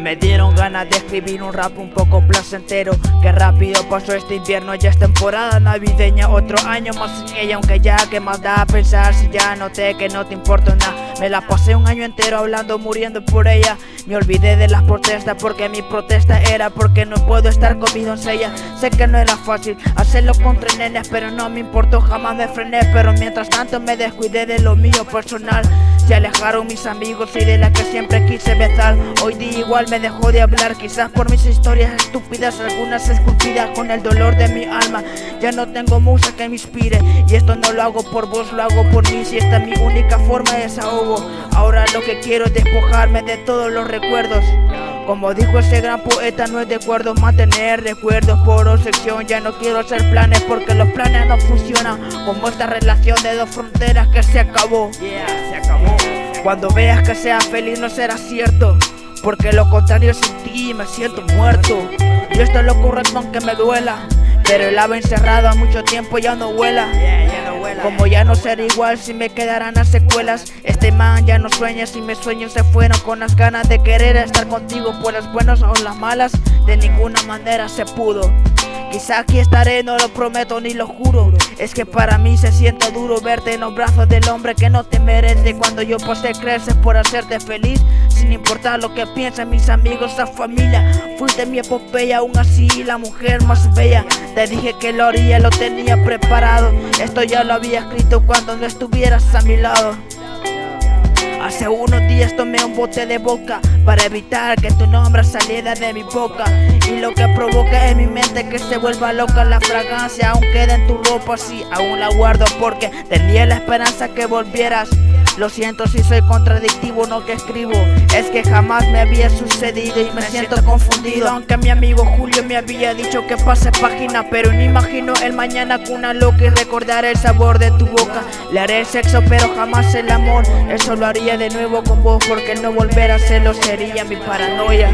Me dieron ganas de escribir un rap un poco placentero. Que rápido pasó este invierno, ya es temporada navideña Otro año más sin ella, aunque ya que más da a pensar Si ya noté que no te importa nada. Me la pasé un año entero hablando, muriendo por ella. Me olvidé de las protestas porque mi protesta era Porque no puedo estar con mi doncella. Sé que no era fácil hacerlo contra nenes Pero no me importó, jamás me frené. Pero mientras tanto me descuidé de lo mío personal Se alejaron mis amigos y de la que siempre quise besar. Hoy día igual me dejó de hablar Quizás por mis historias estúpidas Algunas esculpidas con el dolor de mi alma. Ya no tengo musa que me inspire Y esto no lo hago por vos, lo hago por mí. Si esta es mi única forma de desahogo Ahora lo que quiero es despojarme de todos los recuerdos como dijo ese gran poeta, no es de acuerdo mantener recuerdos por obsesión. Ya no quiero hacer planes porque los planes no funcionan. Como esta relación de dos fronteras que se acabó. se acabó. Cuando veas que sea feliz no será cierto. Porque lo contrario sin ti me siento muerto. Y esto es lo correcto aunque me duela. Pero el ave encerrado a mucho tiempo ya no vuela. Como ya no será igual si me quedarán las secuelas. Este man ya no sueña si mis sueños se fueron Con las ganas de querer estar contigo Por las buenas o las malas De ninguna manera se pudo Quizá aquí estaré, no lo prometo ni lo juro. Es que para mí se siente duro verte en los brazos del hombre que no te merece. Cuando yo posee creces por hacerte feliz Sin importar lo que piensen mis amigos, la familia Fuiste mi epopeya, aún así la mujer más bella Te dije que lo haría, lo tenía preparado. Esto ya lo había escrito cuando no estuvieras a mi lado Hace unos días tomé un bote de boca para evitar que tu nombre saliera de mi boca. Y lo que provoca en mi mente que se vuelva loca la fragancia Aún queda en tu ropa, sí, aún la guardo porque tenía la esperanza que volvieras lo siento si soy contradictivo, no que escribo. Es que jamás me había sucedido y me siento confundido. Aunque mi amigo Julio me había dicho que pase página Pero no imagino el mañana con una loca y recordar el sabor de tu boca. Le haré el sexo pero jamás el amor. Eso lo haría de nuevo con vos porque no volver a hacerlo sería mi paranoia